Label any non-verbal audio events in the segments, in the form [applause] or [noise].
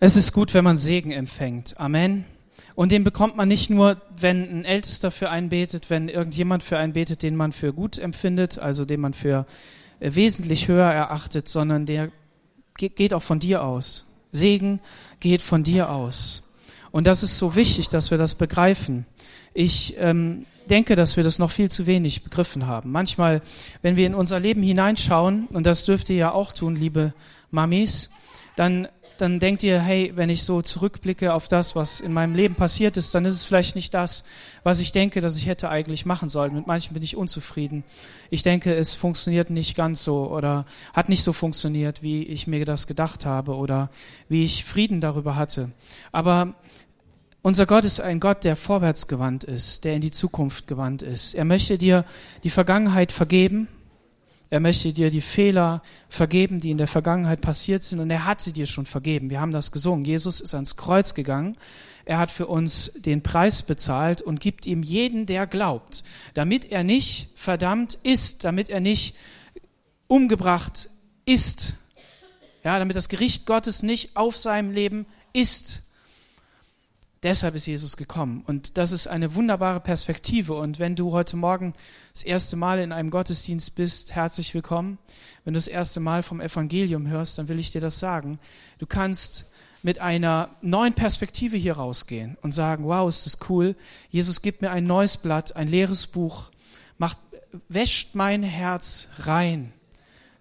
Es ist gut, wenn man Segen empfängt. Amen. Und den bekommt man nicht nur, wenn ein Ältester für einen betet, wenn irgendjemand für einen betet, den man für gut empfindet, also den man für äh, wesentlich höher erachtet, sondern der geht auch von dir aus. Segen geht von dir aus. Und das ist so wichtig, dass wir das begreifen. Ich ähm, denke, dass wir das noch viel zu wenig begriffen haben. Manchmal, wenn wir in unser Leben hineinschauen, und das dürft ihr ja auch tun, liebe Mamis, dann dann denkt ihr, hey, wenn ich so zurückblicke auf das, was in meinem Leben passiert ist, dann ist es vielleicht nicht das, was ich denke, dass ich hätte eigentlich machen sollen. Mit manchen bin ich unzufrieden. Ich denke, es funktioniert nicht ganz so oder hat nicht so funktioniert, wie ich mir das gedacht habe oder wie ich Frieden darüber hatte. Aber unser Gott ist ein Gott, der vorwärtsgewandt ist, der in die Zukunft gewandt ist. Er möchte dir die Vergangenheit vergeben er möchte dir die Fehler vergeben, die in der Vergangenheit passiert sind. Und er hat sie dir schon vergeben. Wir haben das gesungen. Jesus ist ans Kreuz gegangen. Er hat für uns den Preis bezahlt und gibt ihm jeden, der glaubt, damit er nicht verdammt ist, damit er nicht umgebracht ist. Ja, damit das Gericht Gottes nicht auf seinem Leben ist. Deshalb ist Jesus gekommen. Und das ist eine wunderbare Perspektive. Und wenn du heute Morgen das erste Mal in einem Gottesdienst bist, herzlich willkommen. Wenn du das erste Mal vom Evangelium hörst, dann will ich dir das sagen. Du kannst mit einer neuen Perspektive hier rausgehen und sagen, wow, ist das cool. Jesus gibt mir ein neues Blatt, ein leeres Buch, macht, wäscht mein Herz rein,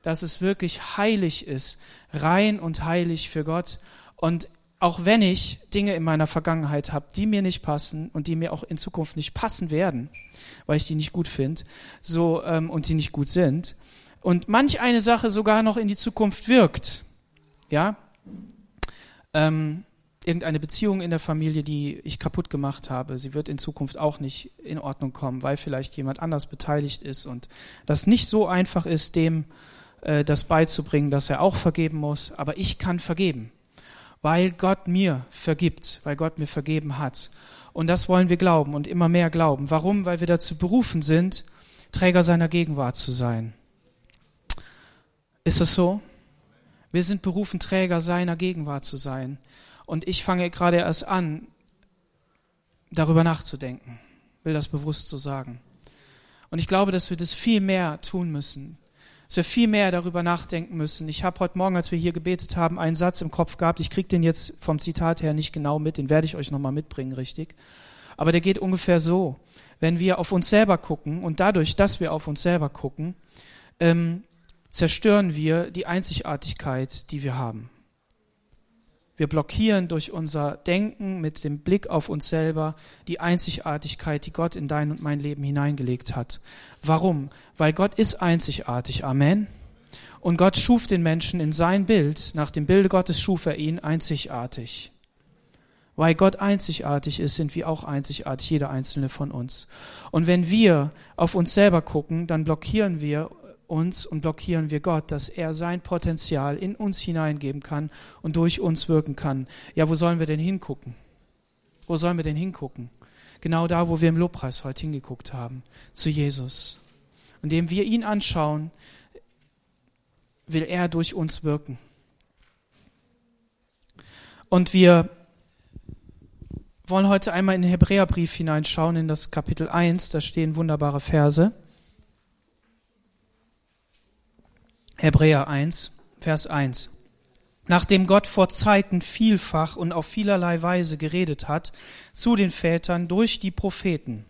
dass es wirklich heilig ist, rein und heilig für Gott. Und auch wenn ich Dinge in meiner Vergangenheit habe, die mir nicht passen und die mir auch in Zukunft nicht passen werden, weil ich die nicht gut finde, so ähm, und die nicht gut sind, und manch eine Sache sogar noch in die Zukunft wirkt, ja, ähm, irgendeine Beziehung in der Familie, die ich kaputt gemacht habe, sie wird in Zukunft auch nicht in Ordnung kommen, weil vielleicht jemand anders beteiligt ist und das nicht so einfach ist, dem äh, das beizubringen, dass er auch vergeben muss, aber ich kann vergeben weil Gott mir vergibt, weil Gott mir vergeben hat. Und das wollen wir glauben und immer mehr glauben. Warum? Weil wir dazu berufen sind, Träger seiner Gegenwart zu sein. Ist es so? Wir sind berufen, Träger seiner Gegenwart zu sein. Und ich fange gerade erst an, darüber nachzudenken, will das bewusst so sagen. Und ich glaube, dass wir das viel mehr tun müssen dass wir viel mehr darüber nachdenken müssen. Ich habe heute Morgen, als wir hier gebetet haben, einen Satz im Kopf gehabt. Ich kriege den jetzt vom Zitat her nicht genau mit, den werde ich euch nochmal mitbringen, richtig. Aber der geht ungefähr so. Wenn wir auf uns selber gucken und dadurch, dass wir auf uns selber gucken, ähm, zerstören wir die Einzigartigkeit, die wir haben. Wir blockieren durch unser Denken mit dem Blick auf uns selber die Einzigartigkeit, die Gott in dein und mein Leben hineingelegt hat. Warum? Weil Gott ist einzigartig. Amen. Und Gott schuf den Menschen in sein Bild. Nach dem Bilde Gottes schuf er ihn einzigartig. Weil Gott einzigartig ist, sind wir auch einzigartig, jeder einzelne von uns. Und wenn wir auf uns selber gucken, dann blockieren wir uns und blockieren wir Gott, dass er sein Potenzial in uns hineingeben kann und durch uns wirken kann. Ja, wo sollen wir denn hingucken? Wo sollen wir denn hingucken? Genau da, wo wir im Lobpreis heute hingeguckt haben, zu Jesus. Indem wir ihn anschauen, will er durch uns wirken. Und wir wollen heute einmal in den Hebräerbrief hineinschauen, in das Kapitel 1, da stehen wunderbare Verse. Hebräer 1, Vers 1. Nachdem Gott vor Zeiten vielfach und auf vielerlei Weise geredet hat zu den Vätern durch die Propheten,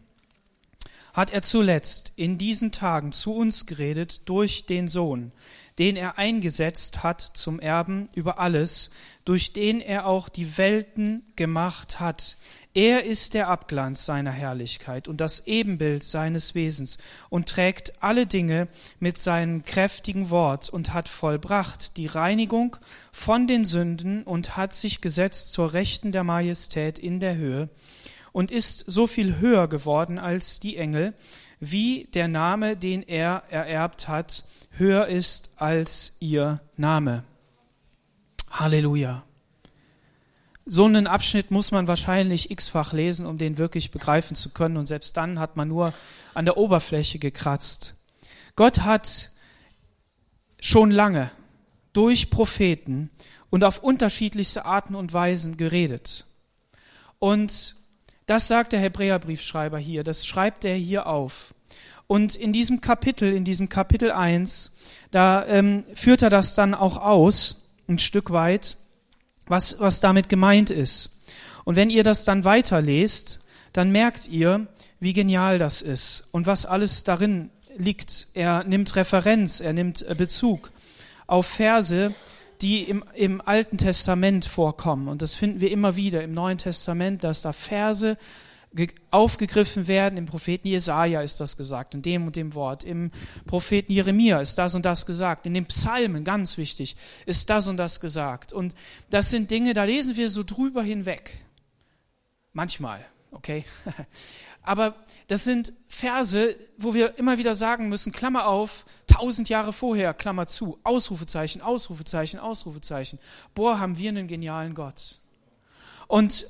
hat er zuletzt in diesen Tagen zu uns geredet durch den Sohn, den er eingesetzt hat zum Erben über alles, durch den er auch die Welten gemacht hat, er ist der Abglanz seiner Herrlichkeit und das Ebenbild seines Wesens und trägt alle Dinge mit seinem kräftigen Wort und hat vollbracht die Reinigung von den Sünden und hat sich gesetzt zur Rechten der Majestät in der Höhe und ist so viel höher geworden als die Engel, wie der Name, den er ererbt hat, höher ist als ihr Name. Halleluja so einen Abschnitt muss man wahrscheinlich x-fach lesen, um den wirklich begreifen zu können. Und selbst dann hat man nur an der Oberfläche gekratzt. Gott hat schon lange durch Propheten und auf unterschiedlichste Arten und Weisen geredet. Und das sagt der Hebräerbriefschreiber hier, das schreibt er hier auf. Und in diesem Kapitel, in diesem Kapitel 1, da ähm, führt er das dann auch aus, ein Stück weit, was, was damit gemeint ist. Und wenn ihr das dann weiterlest, dann merkt ihr, wie genial das ist und was alles darin liegt. Er nimmt Referenz, er nimmt äh, Bezug auf Verse, die im, im Alten Testament vorkommen. Und das finden wir immer wieder im Neuen Testament, dass da Verse aufgegriffen werden. Im Propheten Jesaja ist das gesagt, in dem und dem Wort. Im Propheten Jeremia ist das und das gesagt. In den Psalmen, ganz wichtig, ist das und das gesagt. Und das sind Dinge, da lesen wir so drüber hinweg. Manchmal, okay? [laughs] Aber das sind Verse, wo wir immer wieder sagen müssen, Klammer auf, tausend Jahre vorher, Klammer zu, Ausrufezeichen, Ausrufezeichen, Ausrufezeichen. Boah, haben wir einen genialen Gott. Und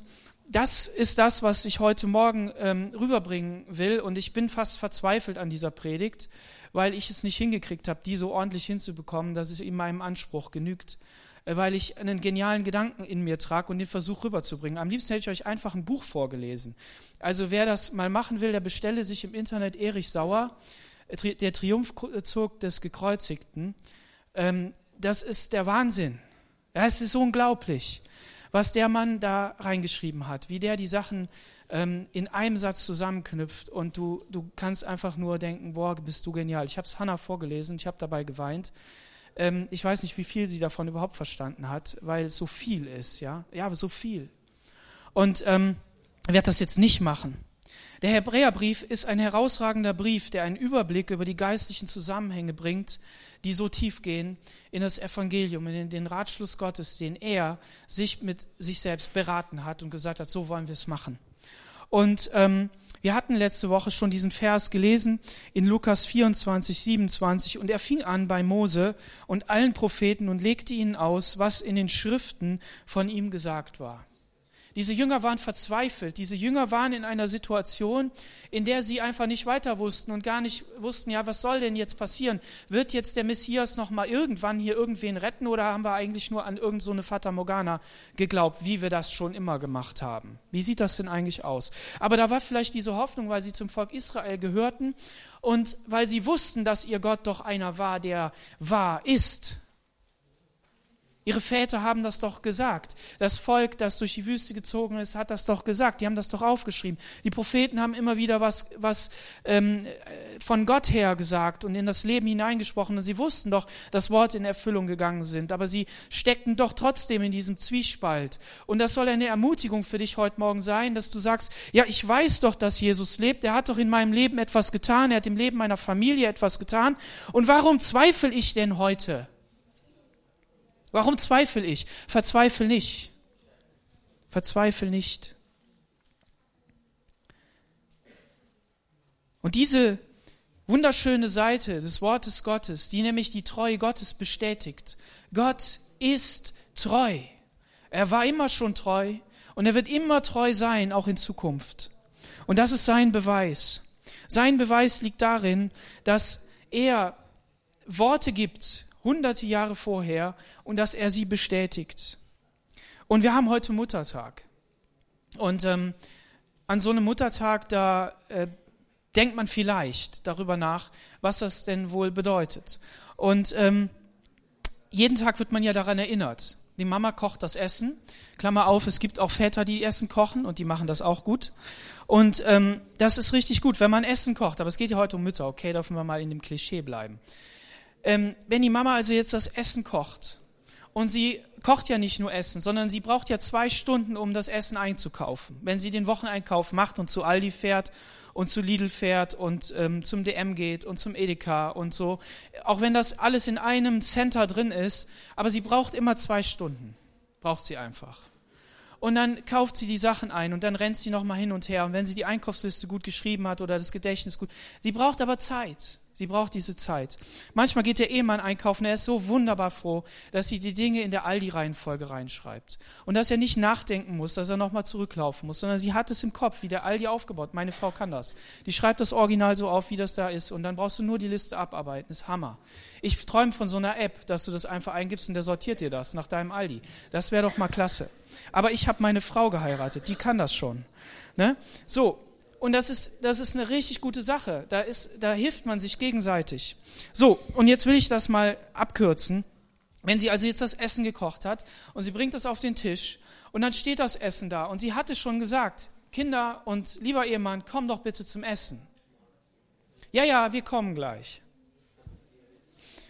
das ist das, was ich heute Morgen ähm, rüberbringen will. Und ich bin fast verzweifelt an dieser Predigt, weil ich es nicht hingekriegt habe, die so ordentlich hinzubekommen, dass es in meinem Anspruch genügt. Äh, weil ich einen genialen Gedanken in mir trage und den Versuch rüberzubringen. Am liebsten hätte ich euch einfach ein Buch vorgelesen. Also wer das mal machen will, der bestelle sich im Internet Erich Sauer, äh, der Triumphzug des Gekreuzigten. Ähm, das ist der Wahnsinn. Ja, es ist unglaublich was der Mann da reingeschrieben hat, wie der die Sachen ähm, in einem Satz zusammenknüpft und du, du kannst einfach nur denken, boah, bist du genial. Ich habe es Hannah vorgelesen, ich habe dabei geweint. Ähm, ich weiß nicht, wie viel sie davon überhaupt verstanden hat, weil es so viel ist, ja, ja, so viel. Und ähm, werde das jetzt nicht machen. Der Hebräerbrief ist ein herausragender Brief, der einen Überblick über die geistlichen Zusammenhänge bringt, die so tief gehen in das Evangelium, in den Ratschluss Gottes, den er sich mit sich selbst beraten hat und gesagt hat, so wollen wir es machen. Und ähm, wir hatten letzte Woche schon diesen Vers gelesen in Lukas 24, 27 und er fing an bei Mose und allen Propheten und legte ihnen aus, was in den Schriften von ihm gesagt war. Diese Jünger waren verzweifelt. Diese Jünger waren in einer Situation, in der sie einfach nicht weiter wussten und gar nicht wussten, ja, was soll denn jetzt passieren? Wird jetzt der Messias noch mal irgendwann hier irgendwen retten oder haben wir eigentlich nur an irgend so eine Fata Morgana geglaubt, wie wir das schon immer gemacht haben? Wie sieht das denn eigentlich aus? Aber da war vielleicht diese Hoffnung, weil sie zum Volk Israel gehörten und weil sie wussten, dass ihr Gott doch einer war, der wahr ist Ihre Väter haben das doch gesagt. Das Volk, das durch die Wüste gezogen ist, hat das doch gesagt. Die haben das doch aufgeschrieben. Die Propheten haben immer wieder was, was ähm, von Gott her gesagt und in das Leben hineingesprochen. Und sie wussten doch, dass Worte in Erfüllung gegangen sind. Aber sie steckten doch trotzdem in diesem Zwiespalt. Und das soll eine Ermutigung für dich heute Morgen sein, dass du sagst, ja, ich weiß doch, dass Jesus lebt. Er hat doch in meinem Leben etwas getan. Er hat im Leben meiner Familie etwas getan. Und warum zweifle ich denn heute? Warum zweifle ich? Verzweifel nicht. Verzweifel nicht. Und diese wunderschöne Seite des Wortes Gottes, die nämlich die Treue Gottes bestätigt. Gott ist treu. Er war immer schon treu und er wird immer treu sein, auch in Zukunft. Und das ist sein Beweis. Sein Beweis liegt darin, dass er Worte gibt, hunderte Jahre vorher und dass er sie bestätigt. Und wir haben heute Muttertag. Und ähm, an so einem Muttertag, da äh, denkt man vielleicht darüber nach, was das denn wohl bedeutet. Und ähm, jeden Tag wird man ja daran erinnert. Die Mama kocht das Essen. Klammer auf, es gibt auch Väter, die Essen kochen und die machen das auch gut. Und ähm, das ist richtig gut, wenn man Essen kocht. Aber es geht ja heute um Mütter, okay, dürfen wir mal in dem Klischee bleiben. Ähm, wenn die Mama also jetzt das Essen kocht und sie kocht ja nicht nur Essen, sondern sie braucht ja zwei Stunden, um das Essen einzukaufen. Wenn sie den Wocheneinkauf macht und zu Aldi fährt und zu Lidl fährt und ähm, zum DM geht und zum Edeka und so, auch wenn das alles in einem Center drin ist, aber sie braucht immer zwei Stunden, braucht sie einfach. Und dann kauft sie die Sachen ein und dann rennt sie nochmal hin und her. Und wenn sie die Einkaufsliste gut geschrieben hat oder das Gedächtnis gut, sie braucht aber Zeit. Sie braucht diese Zeit. Manchmal geht der Ehemann einkaufen, er ist so wunderbar froh, dass sie die Dinge in der Aldi-Reihenfolge reinschreibt. Und dass er nicht nachdenken muss, dass er nochmal zurücklaufen muss, sondern sie hat es im Kopf, wie der Aldi aufgebaut. Meine Frau kann das. Die schreibt das Original so auf, wie das da ist. Und dann brauchst du nur die Liste abarbeiten. Ist Hammer. Ich träume von so einer App, dass du das einfach eingibst und der sortiert dir das nach deinem Aldi. Das wäre doch mal klasse. Aber ich habe meine Frau geheiratet, die kann das schon. Ne? So, und das ist, das ist eine richtig gute Sache. Da, ist, da hilft man sich gegenseitig. So, und jetzt will ich das mal abkürzen. Wenn sie also jetzt das Essen gekocht hat und sie bringt das auf den Tisch und dann steht das Essen da und sie hatte schon gesagt, Kinder und lieber Ehemann, komm doch bitte zum Essen. Ja, ja, wir kommen gleich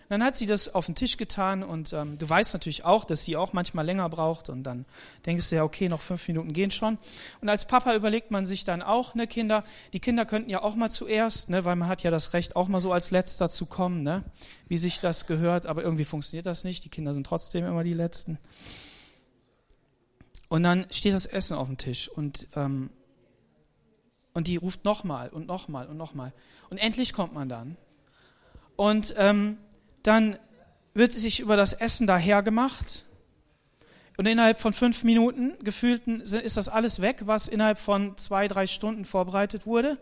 dann hat sie das auf den Tisch getan und ähm, du weißt natürlich auch, dass sie auch manchmal länger braucht und dann denkst du ja, okay, noch fünf Minuten gehen schon. Und als Papa überlegt man sich dann auch, ne, Kinder, die Kinder könnten ja auch mal zuerst, ne, weil man hat ja das Recht, auch mal so als Letzter zu kommen, ne, wie sich das gehört, aber irgendwie funktioniert das nicht, die Kinder sind trotzdem immer die Letzten. Und dann steht das Essen auf dem Tisch und, ähm, und die ruft nochmal und nochmal und nochmal. Und endlich kommt man dann. Und ähm, dann wird sich über das Essen dahergemacht. Und innerhalb von fünf Minuten gefühlten ist das alles weg, was innerhalb von zwei, drei Stunden vorbereitet wurde.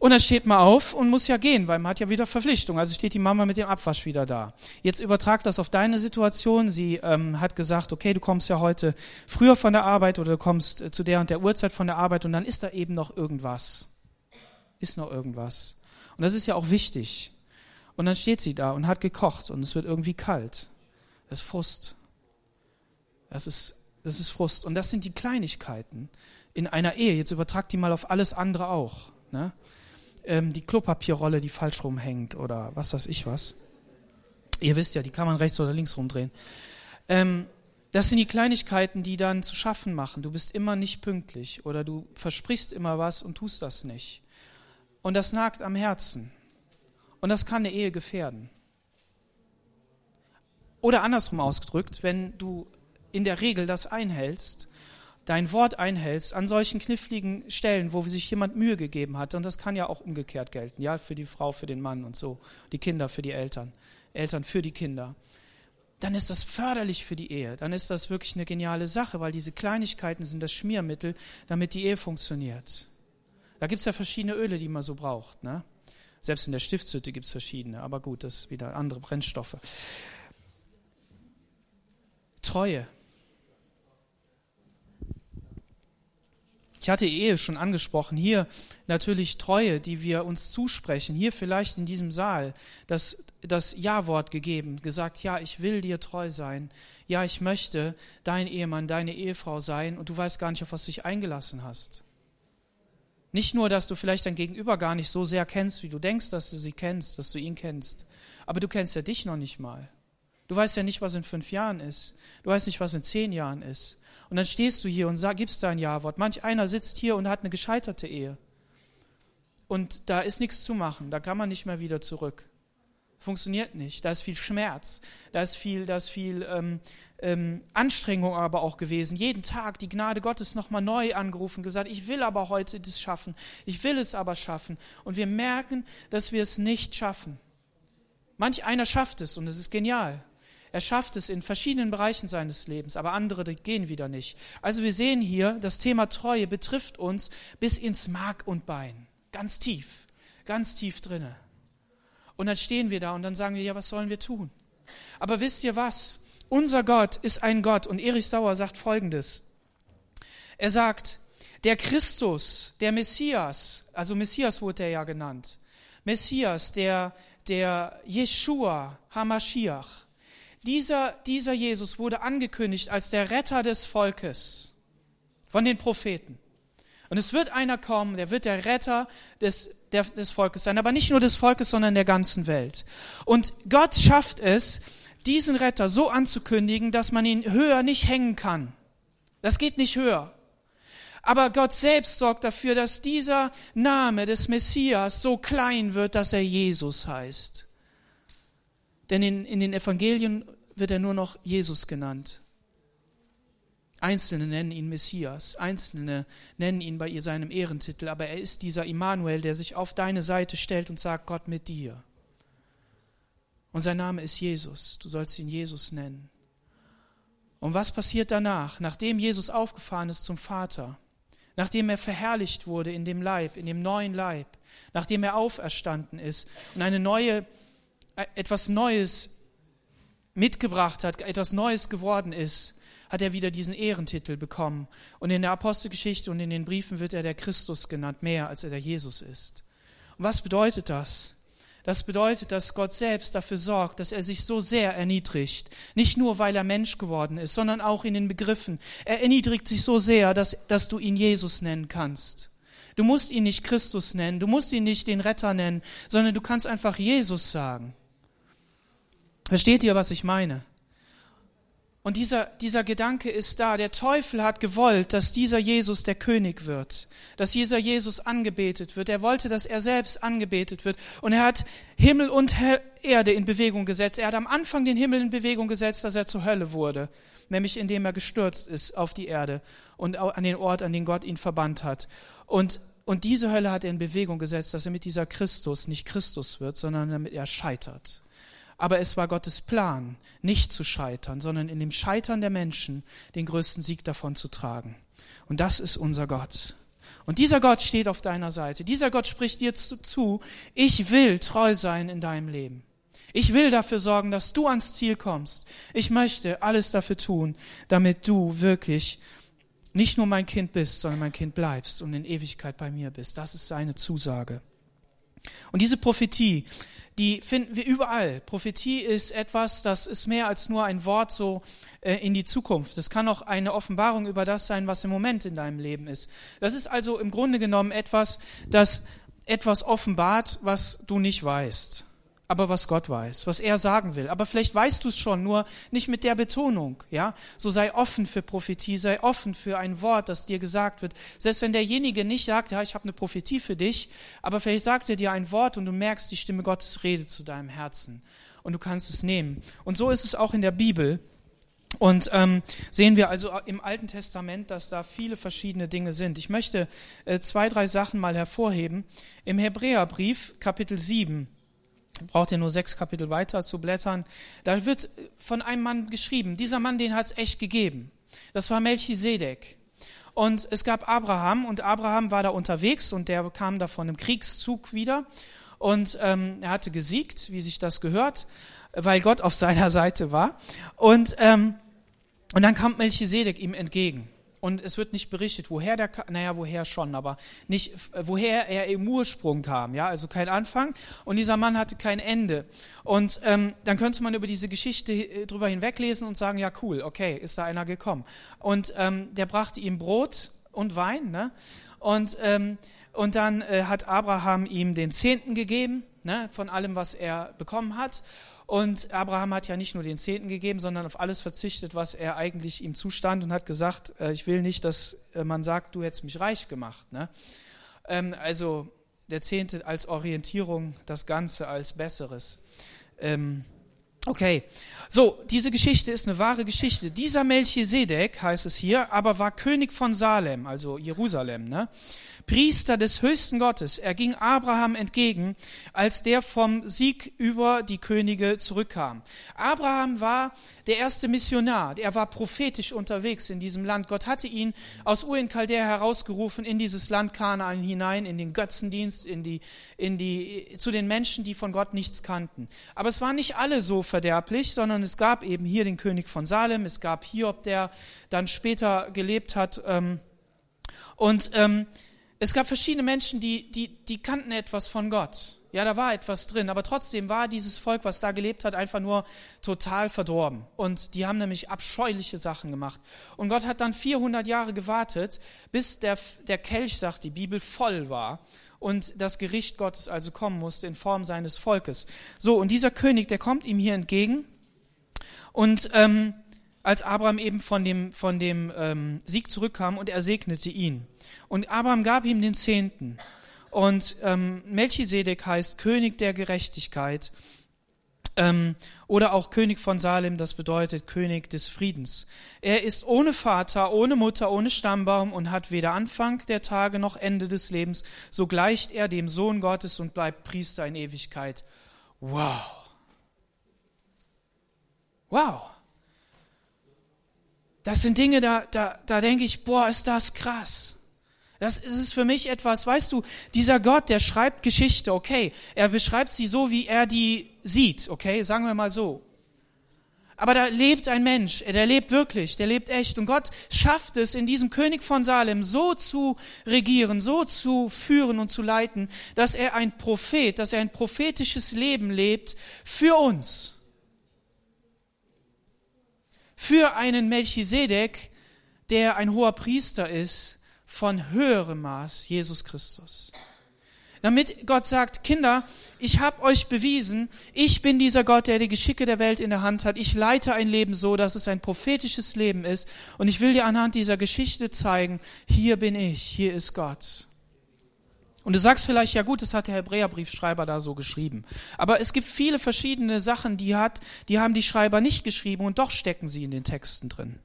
Und dann steht man auf und muss ja gehen, weil man hat ja wieder Verpflichtung. Also steht die Mama mit dem Abwasch wieder da. Jetzt übertrag das auf deine Situation. Sie ähm, hat gesagt, okay, du kommst ja heute früher von der Arbeit oder du kommst äh, zu der und der Uhrzeit von der Arbeit und dann ist da eben noch irgendwas. Ist noch irgendwas. Und das ist ja auch wichtig. Und dann steht sie da und hat gekocht und es wird irgendwie kalt. Das ist Frust. Das ist, das ist Frust. Und das sind die Kleinigkeiten in einer Ehe. Jetzt übertragt die mal auf alles andere auch. Ne? Ähm, die Klopapierrolle, die falsch rumhängt oder was weiß ich was. Ihr wisst ja, die kann man rechts oder links rumdrehen. Ähm, das sind die Kleinigkeiten, die dann zu schaffen machen. Du bist immer nicht pünktlich oder du versprichst immer was und tust das nicht. Und das nagt am Herzen. Und das kann eine Ehe gefährden. Oder andersrum ausgedrückt, wenn du in der Regel das einhältst, dein Wort einhältst an solchen kniffligen Stellen, wo sich jemand Mühe gegeben hat, und das kann ja auch umgekehrt gelten, ja, für die Frau, für den Mann und so, die Kinder für die Eltern, Eltern für die Kinder, dann ist das förderlich für die Ehe, dann ist das wirklich eine geniale Sache, weil diese Kleinigkeiten sind das Schmiermittel, damit die Ehe funktioniert. Da gibt es ja verschiedene Öle, die man so braucht. Ne? Selbst in der Stiftshütte gibt es verschiedene, aber gut, das ist wieder andere Brennstoffe. Treue. Ich hatte Ehe schon angesprochen. Hier natürlich Treue, die wir uns zusprechen. Hier vielleicht in diesem Saal das, das Ja-Wort gegeben, gesagt, ja, ich will dir treu sein. Ja, ich möchte dein Ehemann, deine Ehefrau sein und du weißt gar nicht, auf was du dich eingelassen hast. Nicht nur, dass du vielleicht dein Gegenüber gar nicht so sehr kennst, wie du denkst, dass du sie kennst, dass du ihn kennst, aber du kennst ja dich noch nicht mal. Du weißt ja nicht, was in fünf Jahren ist. Du weißt nicht, was in zehn Jahren ist. Und dann stehst du hier und sag, gibst dein Ja-Wort. Manch einer sitzt hier und hat eine gescheiterte Ehe. Und da ist nichts zu machen. Da kann man nicht mehr wieder zurück. Funktioniert nicht. Da ist viel Schmerz. Da ist viel, da ist viel ähm, ähm, Anstrengung aber auch gewesen. Jeden Tag die Gnade Gottes nochmal neu angerufen, gesagt, ich will aber heute das schaffen. Ich will es aber schaffen. Und wir merken, dass wir es nicht schaffen. Manch einer schafft es und es ist genial. Er schafft es in verschiedenen Bereichen seines Lebens, aber andere gehen wieder nicht. Also wir sehen hier, das Thema Treue betrifft uns bis ins Mark und Bein. Ganz tief, ganz tief drinne. Und dann stehen wir da und dann sagen wir, ja, was sollen wir tun? Aber wisst ihr was? Unser Gott ist ein Gott. Und Erich Sauer sagt Folgendes. Er sagt, der Christus, der Messias, also Messias wurde er ja genannt, Messias, der, der Jeshua Hamashiach, dieser, dieser Jesus wurde angekündigt als der Retter des Volkes von den Propheten. Und es wird einer kommen, der wird der Retter des, der, des Volkes sein, aber nicht nur des Volkes, sondern der ganzen Welt. Und Gott schafft es, diesen Retter so anzukündigen, dass man ihn höher nicht hängen kann. Das geht nicht höher. Aber Gott selbst sorgt dafür, dass dieser Name des Messias so klein wird, dass er Jesus heißt. Denn in, in den Evangelien wird er nur noch Jesus genannt. Einzelne nennen ihn Messias, Einzelne nennen ihn bei ihr seinem Ehrentitel, aber er ist dieser Immanuel, der sich auf deine Seite stellt und sagt, Gott mit dir. Und sein Name ist Jesus, du sollst ihn Jesus nennen. Und was passiert danach, nachdem Jesus aufgefahren ist zum Vater, nachdem er verherrlicht wurde in dem Leib, in dem neuen Leib, nachdem er auferstanden ist und eine neue, äh, etwas Neues mitgebracht hat, etwas Neues geworden ist, hat er wieder diesen Ehrentitel bekommen. Und in der Apostelgeschichte und in den Briefen wird er der Christus genannt, mehr als er der Jesus ist. Und was bedeutet das? Das bedeutet, dass Gott selbst dafür sorgt, dass er sich so sehr erniedrigt. Nicht nur, weil er Mensch geworden ist, sondern auch in den Begriffen. Er erniedrigt sich so sehr, dass, dass du ihn Jesus nennen kannst. Du musst ihn nicht Christus nennen, du musst ihn nicht den Retter nennen, sondern du kannst einfach Jesus sagen. Versteht ihr, was ich meine? Und dieser, dieser Gedanke ist da. Der Teufel hat gewollt, dass dieser Jesus der König wird, dass dieser Jesus angebetet wird. Er wollte, dass er selbst angebetet wird. Und er hat Himmel und Erde in Bewegung gesetzt. Er hat am Anfang den Himmel in Bewegung gesetzt, dass er zur Hölle wurde, nämlich indem er gestürzt ist auf die Erde und an den Ort, an den Gott ihn verbannt hat. Und, und diese Hölle hat er in Bewegung gesetzt, dass er mit dieser Christus nicht Christus wird, sondern damit er scheitert. Aber es war Gottes Plan, nicht zu scheitern, sondern in dem Scheitern der Menschen den größten Sieg davon zu tragen. Und das ist unser Gott. Und dieser Gott steht auf deiner Seite. Dieser Gott spricht dir zu, ich will treu sein in deinem Leben. Ich will dafür sorgen, dass du ans Ziel kommst. Ich möchte alles dafür tun, damit du wirklich nicht nur mein Kind bist, sondern mein Kind bleibst und in Ewigkeit bei mir bist. Das ist seine Zusage. Und diese Prophetie, die finden wir überall. Prophetie ist etwas, das ist mehr als nur ein Wort so äh, in die Zukunft. Es kann auch eine Offenbarung über das sein, was im Moment in deinem Leben ist. Das ist also im Grunde genommen etwas, das etwas offenbart, was du nicht weißt aber was Gott weiß, was er sagen will. Aber vielleicht weißt du es schon, nur nicht mit der Betonung, ja? So sei offen für Prophetie, sei offen für ein Wort, das dir gesagt wird. Selbst wenn derjenige nicht sagt, ja, ich habe eine Prophetie für dich, aber vielleicht sagt er dir ein Wort und du merkst, die Stimme Gottes redet zu deinem Herzen und du kannst es nehmen. Und so ist es auch in der Bibel. Und ähm, sehen wir also im Alten Testament, dass da viele verschiedene Dinge sind. Ich möchte äh, zwei, drei Sachen mal hervorheben. Im Hebräerbrief, Kapitel 7, braucht ihr nur sechs Kapitel weiter zu blättern. Da wird von einem Mann geschrieben. Dieser Mann, den hat es echt gegeben. Das war Melchisedek. Und es gab Abraham und Abraham war da unterwegs und der kam da von einem Kriegszug wieder und ähm, er hatte gesiegt, wie sich das gehört, weil Gott auf seiner Seite war. Und, ähm, und dann kam Melchisedek ihm entgegen. Und es wird nicht berichtet, woher der, naja, woher schon, aber nicht, woher er im Ursprung kam, ja, also kein Anfang. Und dieser Mann hatte kein Ende. Und ähm, dann könnte man über diese Geschichte äh, drüber hinweglesen und sagen, ja, cool, okay, ist da einer gekommen. Und ähm, der brachte ihm Brot und Wein, ne? Und, ähm, und dann äh, hat Abraham ihm den Zehnten gegeben, ne, von allem, was er bekommen hat. Und Abraham hat ja nicht nur den Zehnten gegeben, sondern auf alles verzichtet, was er eigentlich ihm zustand und hat gesagt, äh, ich will nicht, dass äh, man sagt, du hättest mich reich gemacht. Ne? Ähm, also der Zehnte als Orientierung, das Ganze als Besseres. Ähm, okay, so, diese Geschichte ist eine wahre Geschichte. Dieser Melchisedek, heißt es hier, aber war König von Salem, also Jerusalem. Ne? Priester des höchsten Gottes. Er ging Abraham entgegen, als der vom Sieg über die Könige zurückkam. Abraham war der erste Missionar. Er war prophetisch unterwegs in diesem Land. Gott hatte ihn aus Ur in Chaldea herausgerufen in dieses Land Kanaan hinein, in den Götzendienst, in die, in die, zu den Menschen, die von Gott nichts kannten. Aber es waren nicht alle so verderblich, sondern es gab eben hier den König von Salem, es gab Hiob, der dann später gelebt hat. Ähm, und ähm, es gab verschiedene Menschen, die, die, die kannten etwas von Gott. Ja, da war etwas drin, aber trotzdem war dieses Volk, was da gelebt hat, einfach nur total verdorben. Und die haben nämlich abscheuliche Sachen gemacht. Und Gott hat dann 400 Jahre gewartet, bis der, der Kelch, sagt die Bibel, voll war und das Gericht Gottes also kommen musste in Form seines Volkes. So, und dieser König, der kommt ihm hier entgegen und ähm, als Abraham eben von dem, von dem ähm, Sieg zurückkam und er segnete ihn. Und Abraham gab ihm den Zehnten. Und ähm, Melchisedek heißt König der Gerechtigkeit. Ähm, oder auch König von Salem, das bedeutet König des Friedens. Er ist ohne Vater, ohne Mutter, ohne Stammbaum und hat weder Anfang der Tage noch Ende des Lebens. So gleicht er dem Sohn Gottes und bleibt Priester in Ewigkeit. Wow. Wow. Das sind Dinge, da, da, da denke ich, boah, ist das krass. Das ist für mich etwas, weißt du, dieser Gott, der schreibt Geschichte, okay, er beschreibt sie so, wie er die sieht, okay, sagen wir mal so. Aber da lebt ein Mensch, der lebt wirklich, der lebt echt. Und Gott schafft es, in diesem König von Salem so zu regieren, so zu führen und zu leiten, dass er ein Prophet, dass er ein prophetisches Leben lebt für uns. Für einen Melchisedek, der ein hoher Priester ist, von höherem Maß, Jesus Christus. Damit Gott sagt, Kinder, ich habe euch bewiesen, ich bin dieser Gott, der die Geschicke der Welt in der Hand hat. Ich leite ein Leben so, dass es ein prophetisches Leben ist. Und ich will dir anhand dieser Geschichte zeigen, hier bin ich, hier ist Gott. Und du sagst vielleicht, ja gut, das hat der Hebräerbriefschreiber da so geschrieben. Aber es gibt viele verschiedene Sachen, die hat, die haben die Schreiber nicht geschrieben und doch stecken sie in den Texten drin.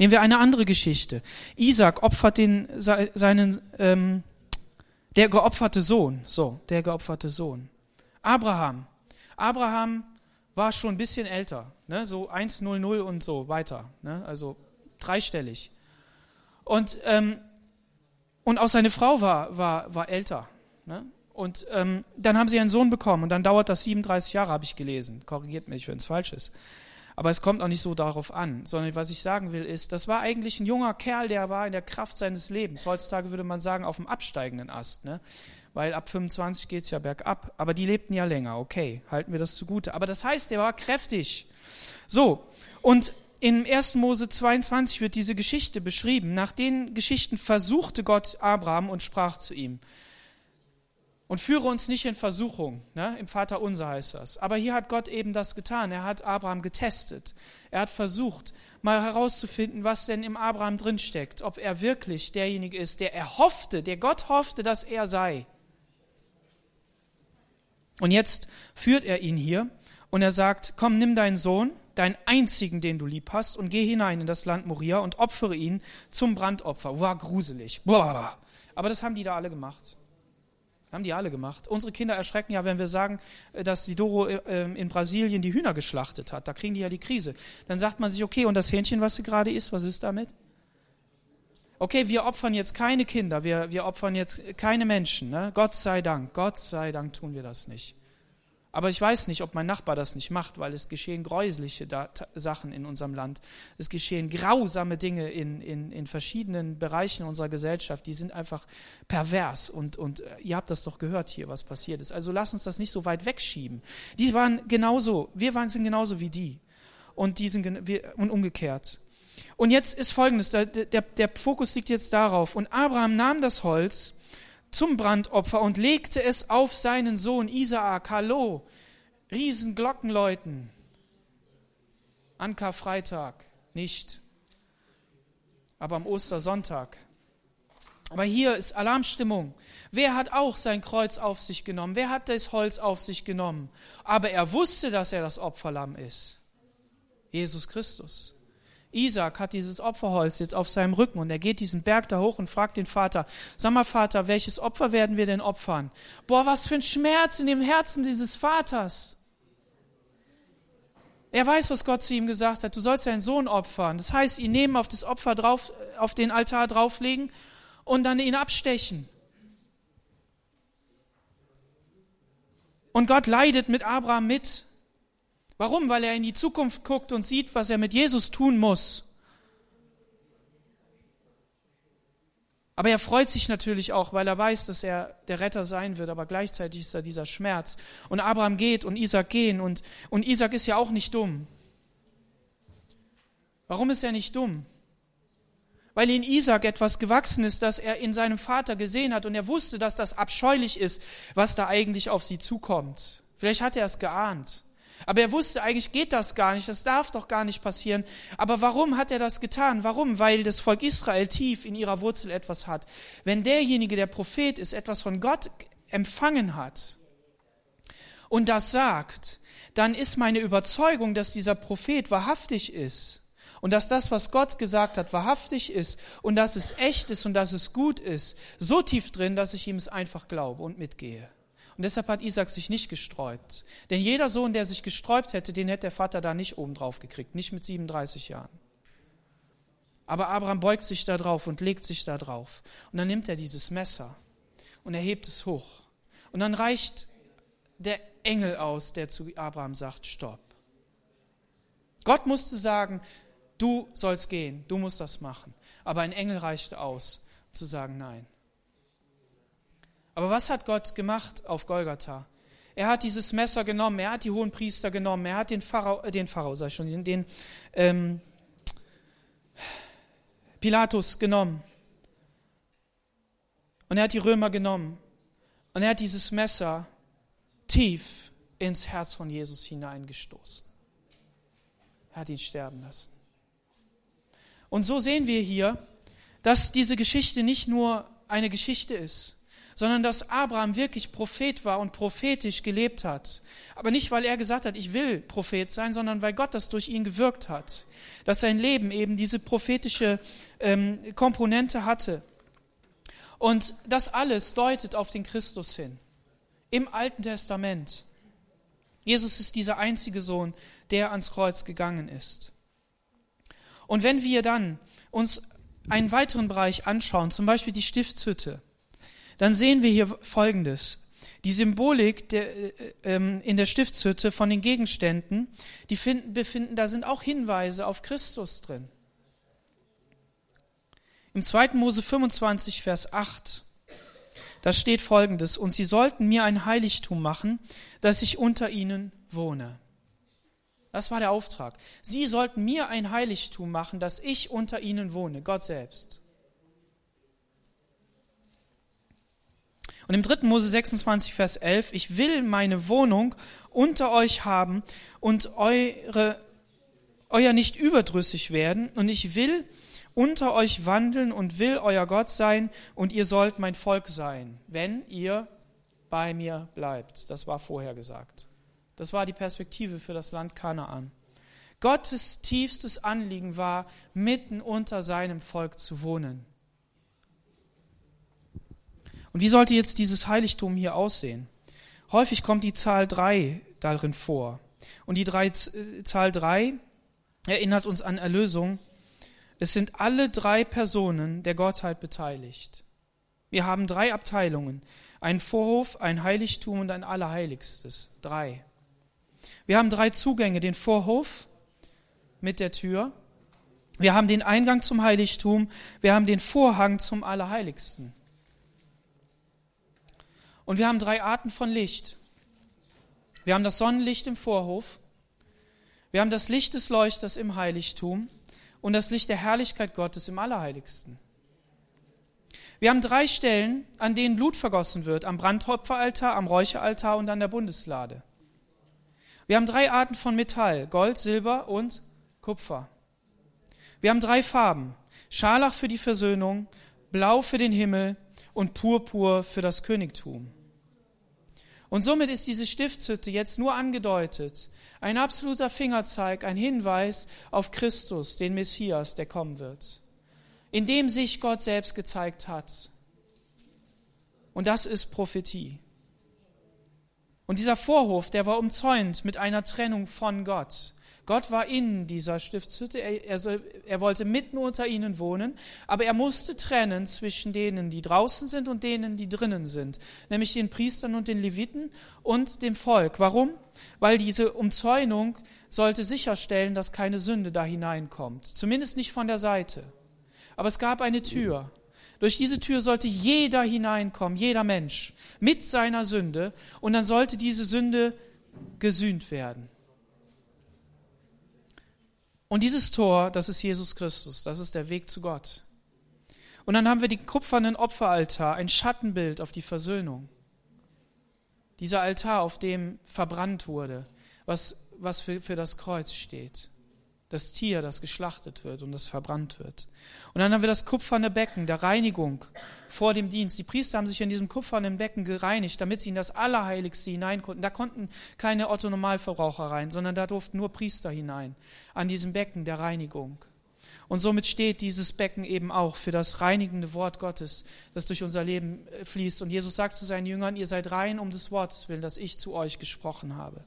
Nehmen wir eine andere Geschichte. Isaac opfert den, seinen, ähm, der geopferte Sohn, so, der geopferte Sohn. Abraham. Abraham war schon ein bisschen älter, ne, so 100 und so weiter, ne, also dreistellig. Und, ähm, und auch seine Frau war, war, war älter. Ne? Und ähm, dann haben sie einen Sohn bekommen und dann dauert das 37 Jahre, habe ich gelesen. Korrigiert mich, wenn es falsch ist. Aber es kommt auch nicht so darauf an, sondern was ich sagen will ist, das war eigentlich ein junger Kerl, der war in der Kraft seines Lebens. Heutzutage würde man sagen, auf dem absteigenden Ast, ne? weil ab 25 geht es ja bergab. Aber die lebten ja länger, okay, halten wir das zugute. Aber das heißt, er war kräftig. So, und in 1. Mose 22 wird diese Geschichte beschrieben. Nach den Geschichten versuchte Gott Abraham und sprach zu ihm. Und führe uns nicht in Versuchung. Ne? Im Vater unser heißt das. Aber hier hat Gott eben das getan. Er hat Abraham getestet. Er hat versucht, mal herauszufinden, was denn im Abraham drinsteckt. Ob er wirklich derjenige ist, der er hoffte, der Gott hoffte, dass er sei. Und jetzt führt er ihn hier und er sagt, komm, nimm deinen Sohn, deinen einzigen, den du lieb hast, und geh hinein in das Land Moria und opfere ihn zum Brandopfer. Wow, gruselig. Boah. Aber das haben die da alle gemacht. Haben die alle gemacht. Unsere Kinder erschrecken ja, wenn wir sagen, äh, dass die Doro äh, ähm, in Brasilien die Hühner geschlachtet hat. Da kriegen die ja die Krise. Dann sagt man sich, okay, und das Hähnchen, was sie gerade isst, was ist damit? Okay, wir opfern jetzt keine Kinder, wir, wir opfern jetzt keine Menschen. Ne? Gott sei Dank, Gott sei Dank tun wir das nicht. Aber ich weiß nicht, ob mein Nachbar das nicht macht, weil es geschehen gräusliche Sachen in unserem Land. Es geschehen grausame Dinge in, in, in verschiedenen Bereichen unserer Gesellschaft. Die sind einfach pervers. Und, und äh, ihr habt das doch gehört hier, was passiert ist. Also lasst uns das nicht so weit wegschieben. Die waren genauso, wir waren sind genauso wie die. Und, die sind, wir, und umgekehrt. Und jetzt ist Folgendes, der, der, der Fokus liegt jetzt darauf. Und Abraham nahm das Holz, zum Brandopfer und legte es auf seinen Sohn Isaak. Hallo, Riesenglocken läuten. An Karfreitag nicht, aber am Ostersonntag. Aber hier ist Alarmstimmung. Wer hat auch sein Kreuz auf sich genommen? Wer hat das Holz auf sich genommen? Aber er wusste, dass er das Opferlamm ist. Jesus Christus. Isaac hat dieses Opferholz jetzt auf seinem Rücken und er geht diesen Berg da hoch und fragt den Vater, sag mal Vater, welches Opfer werden wir denn opfern? Boah, was für ein Schmerz in dem Herzen dieses Vaters. Er weiß, was Gott zu ihm gesagt hat. Du sollst deinen Sohn opfern. Das heißt, ihn nehmen, auf das Opfer drauf, auf den Altar drauflegen und dann ihn abstechen. Und Gott leidet mit Abraham mit. Warum? Weil er in die Zukunft guckt und sieht, was er mit Jesus tun muss. Aber er freut sich natürlich auch, weil er weiß, dass er der Retter sein wird, aber gleichzeitig ist da dieser Schmerz. Und Abraham geht und Isaac gehen und, und Isaac ist ja auch nicht dumm. Warum ist er nicht dumm? Weil in Isaac etwas gewachsen ist, das er in seinem Vater gesehen hat und er wusste, dass das abscheulich ist, was da eigentlich auf sie zukommt. Vielleicht hat er es geahnt. Aber er wusste, eigentlich geht das gar nicht, das darf doch gar nicht passieren. Aber warum hat er das getan? Warum? Weil das Volk Israel tief in ihrer Wurzel etwas hat. Wenn derjenige, der Prophet ist, etwas von Gott empfangen hat und das sagt, dann ist meine Überzeugung, dass dieser Prophet wahrhaftig ist und dass das, was Gott gesagt hat, wahrhaftig ist und dass es echt ist und dass es gut ist, so tief drin, dass ich ihm es einfach glaube und mitgehe. Und deshalb hat Isaac sich nicht gesträubt. Denn jeder Sohn, der sich gesträubt hätte, den hätte der Vater da nicht oben drauf gekriegt, nicht mit 37 Jahren. Aber Abraham beugt sich da drauf und legt sich da drauf. Und dann nimmt er dieses Messer und er hebt es hoch. Und dann reicht der Engel aus, der zu Abraham sagt, stopp. Gott musste sagen, du sollst gehen, du musst das machen. Aber ein Engel reichte aus, zu sagen, nein. Aber was hat Gott gemacht auf Golgatha? Er hat dieses Messer genommen, er hat die hohen Priester genommen, er hat den Pharao, äh, den Pharao, ich schon, den, den ähm, Pilatus genommen. Und er hat die Römer genommen. Und er hat dieses Messer tief ins Herz von Jesus hineingestoßen. Er hat ihn sterben lassen. Und so sehen wir hier, dass diese Geschichte nicht nur eine Geschichte ist, sondern dass Abraham wirklich Prophet war und prophetisch gelebt hat. Aber nicht, weil er gesagt hat, ich will Prophet sein, sondern weil Gott das durch ihn gewirkt hat. Dass sein Leben eben diese prophetische ähm, Komponente hatte. Und das alles deutet auf den Christus hin. Im Alten Testament. Jesus ist dieser einzige Sohn, der ans Kreuz gegangen ist. Und wenn wir dann uns einen weiteren Bereich anschauen, zum Beispiel die Stiftshütte, dann sehen wir hier Folgendes. Die Symbolik der, äh, ähm, in der Stiftshütte von den Gegenständen, die finden, befinden, da sind auch Hinweise auf Christus drin. Im 2. Mose 25, Vers 8, da steht folgendes, und sie sollten mir ein Heiligtum machen, dass ich unter ihnen wohne. Das war der Auftrag. Sie sollten mir ein Heiligtum machen, dass ich unter ihnen wohne, Gott selbst. Und im 3. Mose 26, Vers 11, ich will meine Wohnung unter euch haben und eure, euer nicht überdrüssig werden und ich will unter euch wandeln und will euer Gott sein und ihr sollt mein Volk sein, wenn ihr bei mir bleibt. Das war vorher gesagt. Das war die Perspektive für das Land Kanaan. Gottes tiefstes Anliegen war, mitten unter seinem Volk zu wohnen. Und wie sollte jetzt dieses Heiligtum hier aussehen? Häufig kommt die Zahl 3 darin vor. Und die drei, äh, Zahl 3 erinnert uns an Erlösung. Es sind alle drei Personen der Gottheit beteiligt. Wir haben drei Abteilungen. Ein Vorhof, ein Heiligtum und ein Allerheiligstes. Drei. Wir haben drei Zugänge. Den Vorhof mit der Tür. Wir haben den Eingang zum Heiligtum. Wir haben den Vorhang zum Allerheiligsten. Und wir haben drei Arten von Licht. Wir haben das Sonnenlicht im Vorhof, wir haben das Licht des Leuchters im Heiligtum und das Licht der Herrlichkeit Gottes im Allerheiligsten. Wir haben drei Stellen, an denen Blut vergossen wird, am Brandopferaltar, am Räucheraltar und an der Bundeslade. Wir haben drei Arten von Metall, Gold, Silber und Kupfer. Wir haben drei Farben, Scharlach für die Versöhnung, Blau für den Himmel und Purpur für das Königtum. Und somit ist diese Stiftshütte jetzt nur angedeutet, ein absoluter Fingerzeig, ein Hinweis auf Christus, den Messias, der kommen wird, in dem sich Gott selbst gezeigt hat. Und das ist Prophetie. Und dieser Vorhof, der war umzäunt mit einer Trennung von Gott. Gott war in dieser Stiftshütte, er, er, er, wollte mitten unter ihnen wohnen, aber er musste trennen zwischen denen, die draußen sind und denen, die drinnen sind, nämlich den Priestern und den Leviten und dem Volk. Warum? Weil diese Umzäunung sollte sicherstellen, dass keine Sünde da hineinkommt, zumindest nicht von der Seite. Aber es gab eine Tür. Durch diese Tür sollte jeder hineinkommen, jeder Mensch, mit seiner Sünde, und dann sollte diese Sünde gesühnt werden. Und dieses Tor, das ist Jesus Christus, das ist der Weg zu Gott. Und dann haben wir den kupfernen Opferaltar, ein Schattenbild auf die Versöhnung. Dieser Altar, auf dem verbrannt wurde, was, was für, für das Kreuz steht. Das Tier, das geschlachtet wird und das verbrannt wird. Und dann haben wir das kupferne Becken der Reinigung vor dem Dienst. Die Priester haben sich in diesem kupfernen Becken gereinigt, damit sie in das Allerheiligste hinein konnten. Da konnten keine Otto-Normalverbraucher rein, sondern da durften nur Priester hinein, an diesem Becken der Reinigung. Und somit steht dieses Becken eben auch für das reinigende Wort Gottes, das durch unser Leben fließt. Und Jesus sagt zu seinen Jüngern, ihr seid rein um des Wortes willen, das ich zu euch gesprochen habe.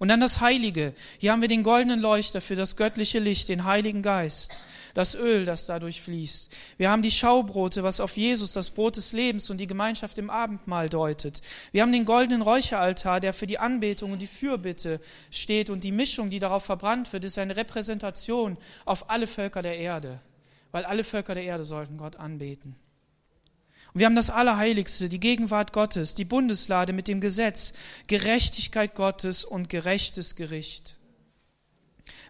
Und dann das Heilige. Hier haben wir den goldenen Leuchter für das göttliche Licht, den Heiligen Geist, das Öl, das dadurch fließt. Wir haben die Schaubrote, was auf Jesus, das Brot des Lebens und die Gemeinschaft im Abendmahl deutet. Wir haben den goldenen Räucheraltar, der für die Anbetung und die Fürbitte steht und die Mischung, die darauf verbrannt wird, ist eine Repräsentation auf alle Völker der Erde, weil alle Völker der Erde sollten Gott anbeten. Und wir haben das Allerheiligste, die Gegenwart Gottes, die Bundeslade mit dem Gesetz, Gerechtigkeit Gottes und gerechtes Gericht.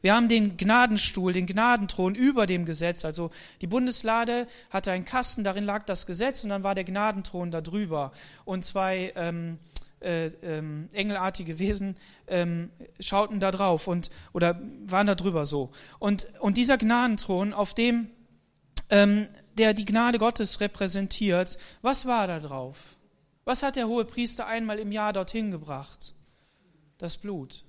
Wir haben den Gnadenstuhl, den Gnadenthron über dem Gesetz. Also die Bundeslade hatte einen Kasten, darin lag das Gesetz und dann war der Gnadenthron da drüber. Und zwei ähm, äh, ähm, engelartige Wesen ähm, schauten da drauf und oder waren da drüber so. Und, und dieser Gnadenthron, auf dem ähm, der die Gnade Gottes repräsentiert, was war da drauf? Was hat der hohe Priester einmal im Jahr dorthin gebracht? Das Blut.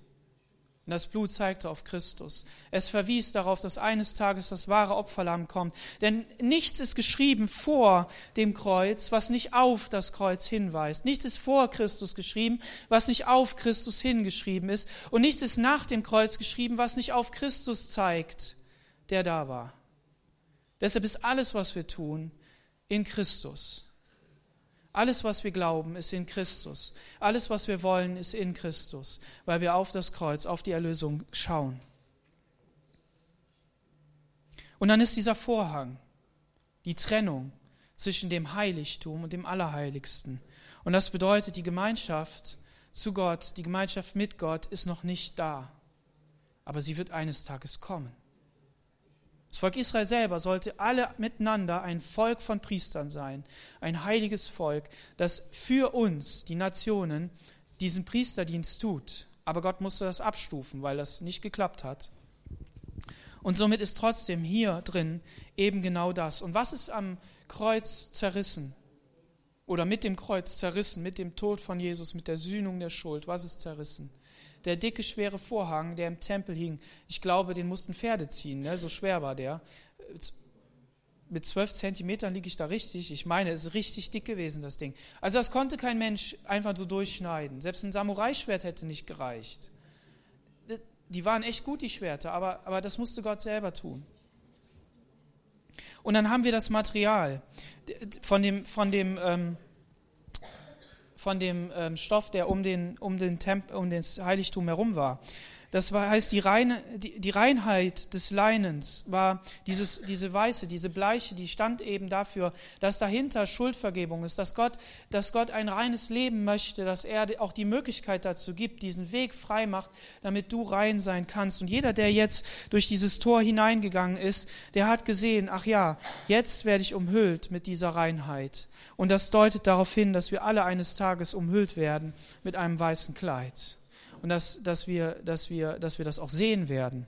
Und das Blut zeigte auf Christus. Es verwies darauf, dass eines Tages das wahre Opferlamm kommt. Denn nichts ist geschrieben vor dem Kreuz, was nicht auf das Kreuz hinweist. Nichts ist vor Christus geschrieben, was nicht auf Christus hingeschrieben ist. Und nichts ist nach dem Kreuz geschrieben, was nicht auf Christus zeigt, der da war. Deshalb ist alles, was wir tun, in Christus. Alles, was wir glauben, ist in Christus. Alles, was wir wollen, ist in Christus, weil wir auf das Kreuz, auf die Erlösung schauen. Und dann ist dieser Vorhang, die Trennung zwischen dem Heiligtum und dem Allerheiligsten. Und das bedeutet, die Gemeinschaft zu Gott, die Gemeinschaft mit Gott ist noch nicht da. Aber sie wird eines Tages kommen. Das Volk Israel selber sollte alle miteinander ein Volk von Priestern sein, ein heiliges Volk, das für uns, die Nationen, diesen Priesterdienst tut. Aber Gott musste das abstufen, weil das nicht geklappt hat. Und somit ist trotzdem hier drin eben genau das. Und was ist am Kreuz zerrissen? Oder mit dem Kreuz zerrissen, mit dem Tod von Jesus, mit der Sühnung der Schuld? Was ist zerrissen? Der dicke, schwere Vorhang, der im Tempel hing. Ich glaube, den mussten Pferde ziehen, ne? so schwer war der. Mit zwölf Zentimetern liege ich da richtig. Ich meine, es ist richtig dick gewesen, das Ding. Also das konnte kein Mensch einfach so durchschneiden. Selbst ein Samurai-Schwert hätte nicht gereicht. Die waren echt gut, die Schwerter, aber, aber das musste Gott selber tun. Und dann haben wir das Material von dem, von dem ähm, von dem ähm, Stoff, der um, den, um, den Temp um das Heiligtum herum war. Das war, heißt, die, Reine, die, die Reinheit des Leinens war dieses, diese Weiße, diese Bleiche, die stand eben dafür, dass dahinter Schuldvergebung ist, dass Gott, dass Gott ein reines Leben möchte, dass er auch die Möglichkeit dazu gibt, diesen Weg frei macht, damit du rein sein kannst. Und jeder, der jetzt durch dieses Tor hineingegangen ist, der hat gesehen, ach ja, jetzt werde ich umhüllt mit dieser Reinheit. Und das deutet darauf hin, dass wir alle eines Tages umhüllt werden mit einem weißen Kleid und dass, dass, wir, dass, wir, dass wir das auch sehen werden.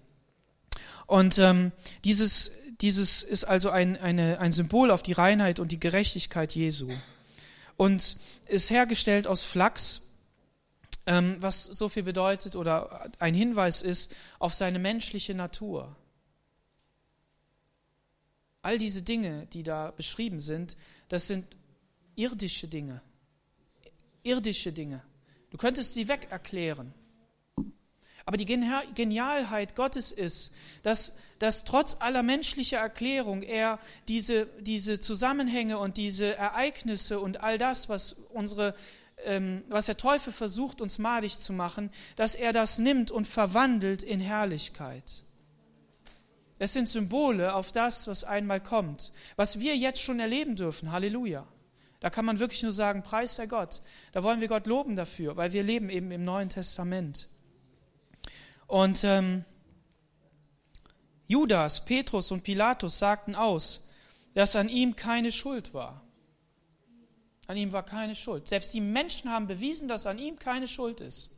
Und ähm, dieses, dieses ist also ein, eine, ein Symbol auf die Reinheit und die Gerechtigkeit Jesu. Und ist hergestellt aus Flachs, ähm, was so viel bedeutet oder ein Hinweis ist auf seine menschliche Natur. All diese Dinge, die da beschrieben sind, das sind irdische Dinge. Irdische Dinge. Du könntest sie weg erklären. Aber die Genialheit Gottes ist, dass, dass trotz aller menschlicher Erklärung er diese, diese Zusammenhänge und diese Ereignisse und all das, was unsere ähm, was der Teufel versucht, uns madig zu machen, dass er das nimmt und verwandelt in Herrlichkeit. Es sind Symbole auf das, was einmal kommt, was wir jetzt schon erleben dürfen. Halleluja. Da kann man wirklich nur sagen, preis sei Gott. Da wollen wir Gott loben dafür, weil wir leben eben im Neuen Testament. Und ähm, Judas, Petrus und Pilatus sagten aus, dass an ihm keine Schuld war. An ihm war keine Schuld. Selbst die Menschen haben bewiesen, dass an ihm keine Schuld ist.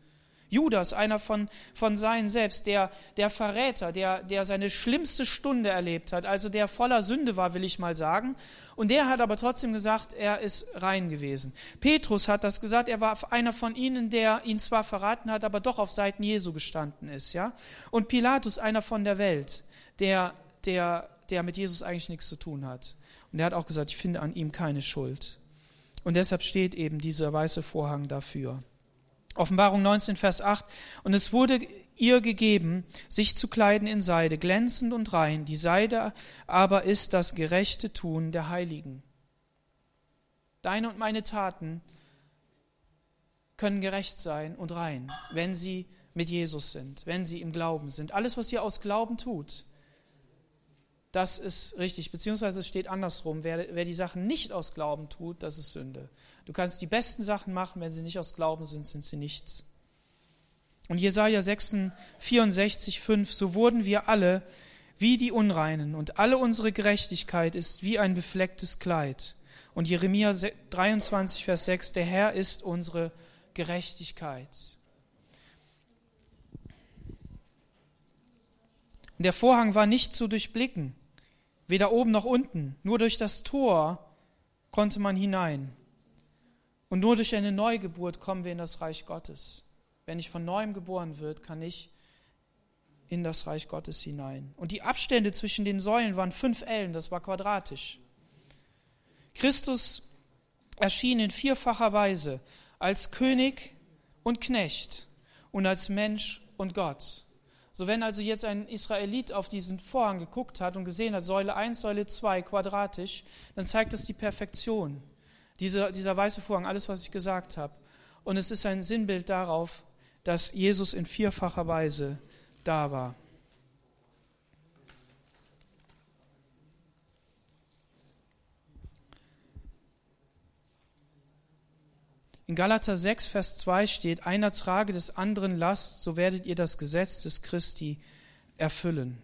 Judas, einer von, von seinen selbst, der, der Verräter, der, der seine schlimmste Stunde erlebt hat, also der voller Sünde war, will ich mal sagen. Und der hat aber trotzdem gesagt, er ist rein gewesen. Petrus hat das gesagt, er war einer von ihnen, der ihn zwar verraten hat, aber doch auf Seiten Jesu gestanden ist, ja. Und Pilatus, einer von der Welt, der, der, der mit Jesus eigentlich nichts zu tun hat. Und er hat auch gesagt, ich finde an ihm keine Schuld. Und deshalb steht eben dieser weiße Vorhang dafür. Offenbarung 19, Vers 8. Und es wurde ihr gegeben, sich zu kleiden in Seide, glänzend und rein. Die Seide aber ist das gerechte Tun der Heiligen. Deine und meine Taten können gerecht sein und rein, wenn sie mit Jesus sind, wenn sie im Glauben sind. Alles, was ihr aus Glauben tut, das ist richtig. Beziehungsweise es steht andersrum. Wer, wer die Sachen nicht aus Glauben tut, das ist Sünde. Du kannst die besten Sachen machen, wenn sie nicht aus Glauben sind, sind sie nichts. Und Jesaja 6, 64, 5, so wurden wir alle wie die Unreinen und alle unsere Gerechtigkeit ist wie ein beflecktes Kleid. Und Jeremia 23, Vers 6, der Herr ist unsere Gerechtigkeit. Und der Vorhang war nicht zu durchblicken weder oben noch unten. Nur durch das Tor konnte man hinein. Und nur durch eine Neugeburt kommen wir in das Reich Gottes. Wenn ich von neuem geboren wird, kann ich in das Reich Gottes hinein. Und die Abstände zwischen den Säulen waren fünf Ellen, das war quadratisch. Christus erschien in vierfacher Weise als König und Knecht und als Mensch und Gott. So wenn also jetzt ein Israelit auf diesen Vorhang geguckt hat und gesehen hat, Säule 1, Säule 2, quadratisch, dann zeigt das die Perfektion. Diese, dieser weiße Vorhang, alles, was ich gesagt habe. Und es ist ein Sinnbild darauf, dass Jesus in vierfacher Weise da war. In Galater 6, Vers 2 steht, einer trage des anderen Last, so werdet ihr das Gesetz des Christi erfüllen.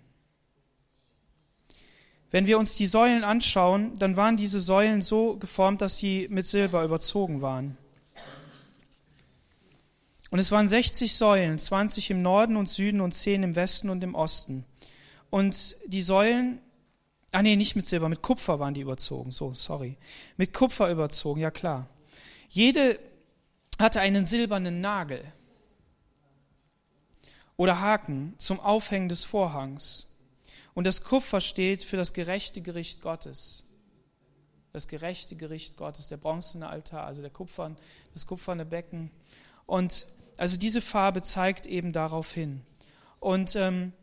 Wenn wir uns die Säulen anschauen, dann waren diese Säulen so geformt, dass sie mit Silber überzogen waren. Und es waren 60 Säulen, 20 im Norden und Süden und 10 im Westen und im Osten. Und die Säulen, ah nee, nicht mit Silber, mit Kupfer waren die überzogen, so, sorry. Mit Kupfer überzogen, ja klar. Jede hatte einen silbernen Nagel oder Haken zum Aufhängen des Vorhangs. Und das Kupfer steht für das gerechte Gericht Gottes. Das gerechte Gericht Gottes, der bronzene Altar, also der Kupfern, das kupferne Becken. Und also diese Farbe zeigt eben darauf hin. Und, ähm,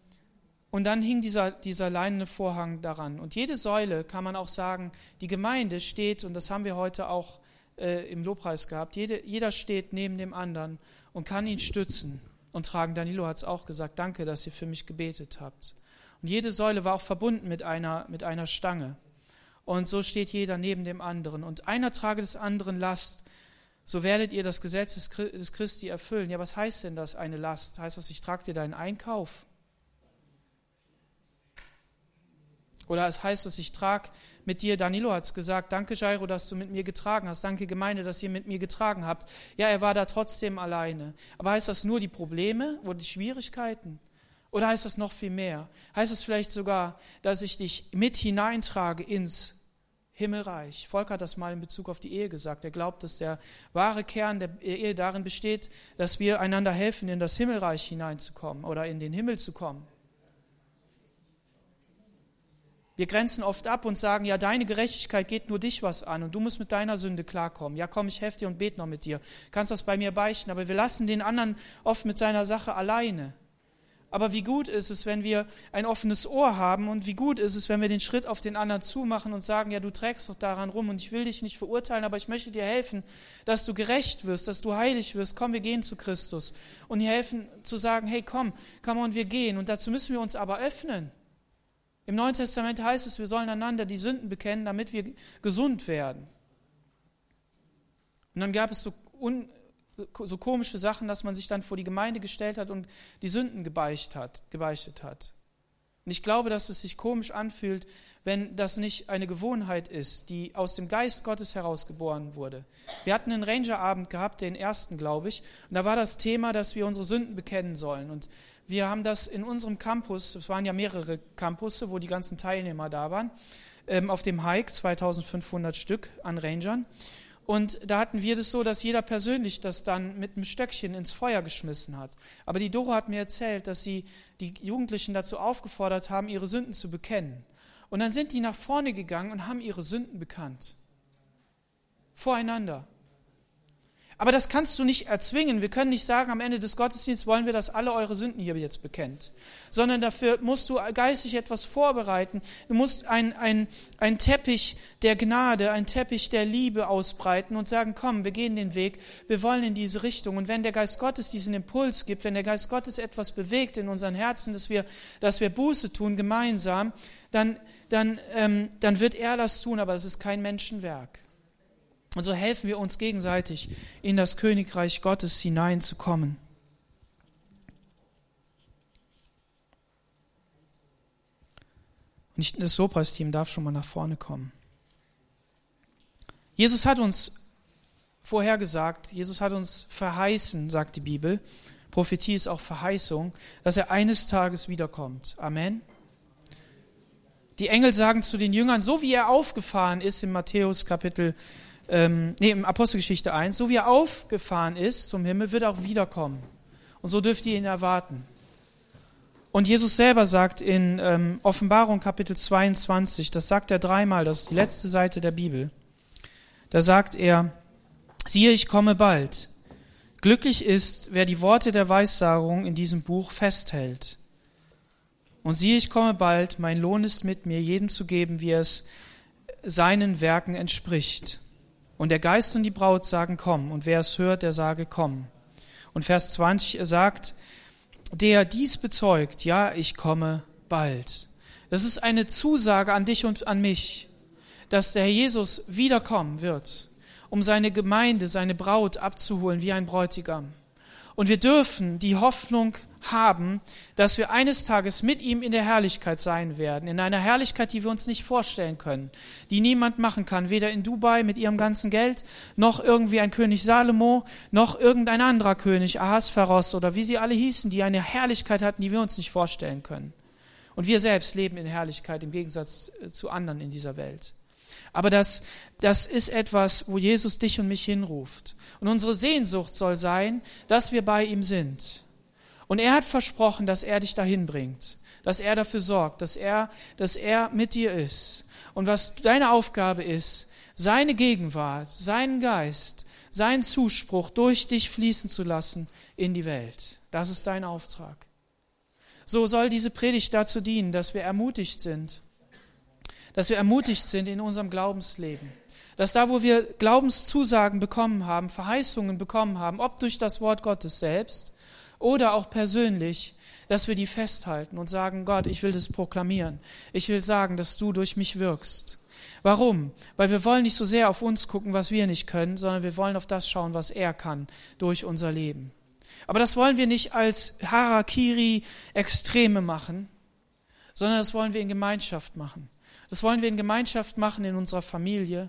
und dann hing dieser, dieser leinene Vorhang daran. Und jede Säule, kann man auch sagen, die Gemeinde steht, und das haben wir heute auch äh, im Lobpreis gehabt. Jede, jeder steht neben dem anderen und kann ihn stützen und tragen. Danilo hat es auch gesagt, danke, dass ihr für mich gebetet habt. Und jede Säule war auch verbunden mit einer, mit einer Stange. Und so steht jeder neben dem anderen. Und einer trage des anderen Last, so werdet ihr das Gesetz des Christi erfüllen. Ja, was heißt denn das, eine Last? Heißt das, ich trage dir deinen Einkauf? Oder es heißt dass ich trage mit dir, Danilo hat es gesagt, danke Jairo, dass du mit mir getragen hast, danke Gemeinde, dass ihr mit mir getragen habt. Ja, er war da trotzdem alleine. Aber heißt das nur die Probleme oder die Schwierigkeiten? Oder heißt das noch viel mehr? Heißt es vielleicht sogar, dass ich dich mit hineintrage ins Himmelreich? Volker hat das mal in Bezug auf die Ehe gesagt. Er glaubt, dass der wahre Kern der Ehe darin besteht, dass wir einander helfen, in das Himmelreich hineinzukommen oder in den Himmel zu kommen. Wir grenzen oft ab und sagen, ja, deine Gerechtigkeit geht nur dich was an und du musst mit deiner Sünde klarkommen. Ja, komm, ich helfe dir und bete noch mit dir. Kannst das bei mir beichten, aber wir lassen den anderen oft mit seiner Sache alleine. Aber wie gut ist es, wenn wir ein offenes Ohr haben und wie gut ist es, wenn wir den Schritt auf den anderen zumachen und sagen, ja, du trägst doch daran rum und ich will dich nicht verurteilen, aber ich möchte dir helfen, dass du gerecht wirst, dass du heilig wirst. Komm, wir gehen zu Christus. Und helfen zu sagen, hey, komm, komm und wir gehen. Und dazu müssen wir uns aber öffnen. Im Neuen Testament heißt es, wir sollen einander die Sünden bekennen, damit wir gesund werden. Und dann gab es so, un, so komische Sachen, dass man sich dann vor die Gemeinde gestellt hat und die Sünden gebeichtet hat. Gebeichtet hat. Und ich glaube, dass es sich komisch anfühlt, wenn das nicht eine Gewohnheit ist, die aus dem Geist Gottes herausgeboren wurde. Wir hatten einen Rangerabend gehabt, den ersten, glaube ich, und da war das Thema, dass wir unsere Sünden bekennen sollen. Und wir haben das in unserem Campus, es waren ja mehrere Campusse, wo die ganzen Teilnehmer da waren, ähm, auf dem Hike, 2500 Stück an Rangern. Und da hatten wir das so, dass jeder persönlich das dann mit einem Stöckchen ins Feuer geschmissen hat. Aber die Doro hat mir erzählt, dass sie die Jugendlichen dazu aufgefordert haben, ihre Sünden zu bekennen. Und dann sind die nach vorne gegangen und haben ihre Sünden bekannt. Voreinander. Aber das kannst du nicht erzwingen. Wir können nicht sagen, am Ende des Gottesdienstes wollen wir, dass alle eure Sünden hier jetzt bekennt. Sondern dafür musst du geistig etwas vorbereiten. Du musst einen ein Teppich der Gnade, einen Teppich der Liebe ausbreiten und sagen, komm, wir gehen den Weg, wir wollen in diese Richtung. Und wenn der Geist Gottes diesen Impuls gibt, wenn der Geist Gottes etwas bewegt in unseren Herzen, dass wir, dass wir Buße tun gemeinsam, dann, dann, ähm, dann wird er das tun, aber es ist kein Menschenwerk. Und so helfen wir uns gegenseitig, in das Königreich Gottes hineinzukommen. Und das Sopras-Team darf schon mal nach vorne kommen. Jesus hat uns vorhergesagt, Jesus hat uns verheißen, sagt die Bibel, Prophetie ist auch Verheißung, dass er eines Tages wiederkommt. Amen. Die Engel sagen zu den Jüngern, so wie er aufgefahren ist in Matthäus Kapitel ähm, nee, im Apostelgeschichte 1, so wie er aufgefahren ist zum Himmel, wird er auch wiederkommen. Und so dürft ihr ihn erwarten. Und Jesus selber sagt in ähm, Offenbarung Kapitel 22, das sagt er dreimal, das ist die letzte Seite der Bibel, da sagt er, siehe, ich komme bald. Glücklich ist, wer die Worte der Weissagung in diesem Buch festhält. Und siehe, ich komme bald, mein Lohn ist mit mir, jedem zu geben, wie es seinen Werken entspricht. Und der Geist und die Braut sagen, komm. Und wer es hört, der sage, komm. Und Vers 20, er sagt, der dies bezeugt, ja, ich komme bald. Das ist eine Zusage an dich und an mich, dass der Herr Jesus wiederkommen wird, um seine Gemeinde, seine Braut abzuholen wie ein Bräutigam. Und wir dürfen die Hoffnung haben, dass wir eines Tages mit ihm in der Herrlichkeit sein werden, in einer Herrlichkeit, die wir uns nicht vorstellen können, die niemand machen kann, weder in Dubai mit ihrem ganzen Geld, noch irgendwie ein König Salomo, noch irgendein anderer König, Ahasveros oder wie sie alle hießen, die eine Herrlichkeit hatten, die wir uns nicht vorstellen können. Und wir selbst leben in Herrlichkeit im Gegensatz äh, zu anderen in dieser Welt. Aber das, das ist etwas, wo Jesus dich und mich hinruft. Und unsere Sehnsucht soll sein, dass wir bei ihm sind und er hat versprochen, dass er dich dahin bringt, dass er dafür sorgt, dass er, dass er mit dir ist. Und was deine Aufgabe ist, seine Gegenwart, seinen Geist, seinen Zuspruch durch dich fließen zu lassen in die Welt. Das ist dein Auftrag. So soll diese Predigt dazu dienen, dass wir ermutigt sind, dass wir ermutigt sind in unserem Glaubensleben. Dass da, wo wir Glaubenszusagen bekommen haben, Verheißungen bekommen haben, ob durch das Wort Gottes selbst oder auch persönlich, dass wir die festhalten und sagen, Gott, ich will das proklamieren. Ich will sagen, dass du durch mich wirkst. Warum? Weil wir wollen nicht so sehr auf uns gucken, was wir nicht können, sondern wir wollen auf das schauen, was er kann durch unser Leben. Aber das wollen wir nicht als Harakiri-Extreme machen, sondern das wollen wir in Gemeinschaft machen. Das wollen wir in Gemeinschaft machen in unserer Familie.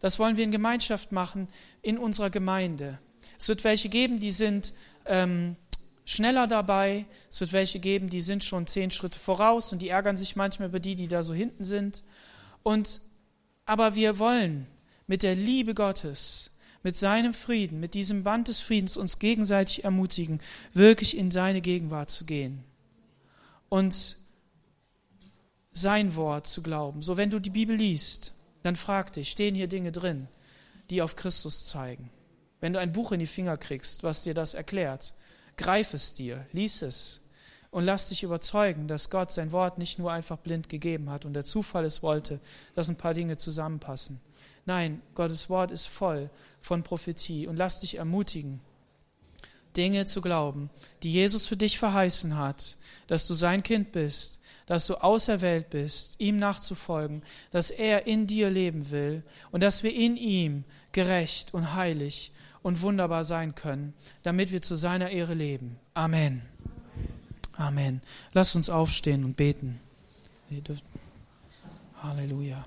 Das wollen wir in Gemeinschaft machen in unserer Gemeinde. Es wird welche geben, die sind ähm, schneller dabei. Es wird welche geben, die sind schon zehn Schritte voraus und die ärgern sich manchmal über die, die da so hinten sind. Und, aber wir wollen mit der Liebe Gottes, mit seinem Frieden, mit diesem Band des Friedens uns gegenseitig ermutigen, wirklich in seine Gegenwart zu gehen und sein Wort zu glauben. So, wenn du die Bibel liest, dann frag dich, stehen hier Dinge drin, die auf Christus zeigen? Wenn du ein Buch in die Finger kriegst, was dir das erklärt, Greif es dir, lies es und lass dich überzeugen, dass Gott sein Wort nicht nur einfach blind gegeben hat und der Zufall es wollte, dass ein paar Dinge zusammenpassen. Nein, Gottes Wort ist voll von Prophetie und lass dich ermutigen, Dinge zu glauben, die Jesus für dich verheißen hat, dass du sein Kind bist, dass du auserwählt bist, ihm nachzufolgen, dass er in dir leben will und dass wir in ihm gerecht und heilig und wunderbar sein können, damit wir zu seiner Ehre leben. Amen. Amen. Lass uns aufstehen und beten. Halleluja.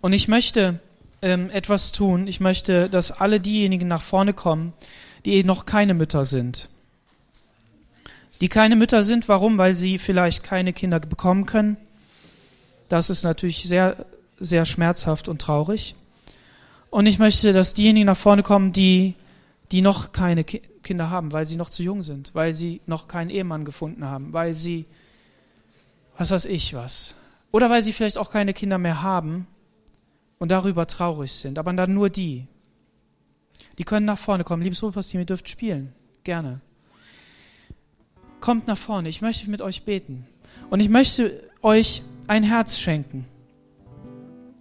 Und ich möchte ähm, etwas tun. Ich möchte, dass alle diejenigen nach vorne kommen, die noch keine Mütter sind. Die keine Mütter sind, warum? Weil sie vielleicht keine Kinder bekommen können. Das ist natürlich sehr, sehr schmerzhaft und traurig. Und ich möchte, dass diejenigen nach vorne kommen, die, die noch keine Ki Kinder haben, weil sie noch zu jung sind, weil sie noch keinen Ehemann gefunden haben, weil sie, was weiß ich was. Oder weil sie vielleicht auch keine Kinder mehr haben und darüber traurig sind, aber dann nur die. Die können nach vorne kommen. Liebes Ruhepastor, ihr dürft spielen. Gerne. Kommt nach vorne. Ich möchte mit euch beten. Und ich möchte euch ein Herz schenken.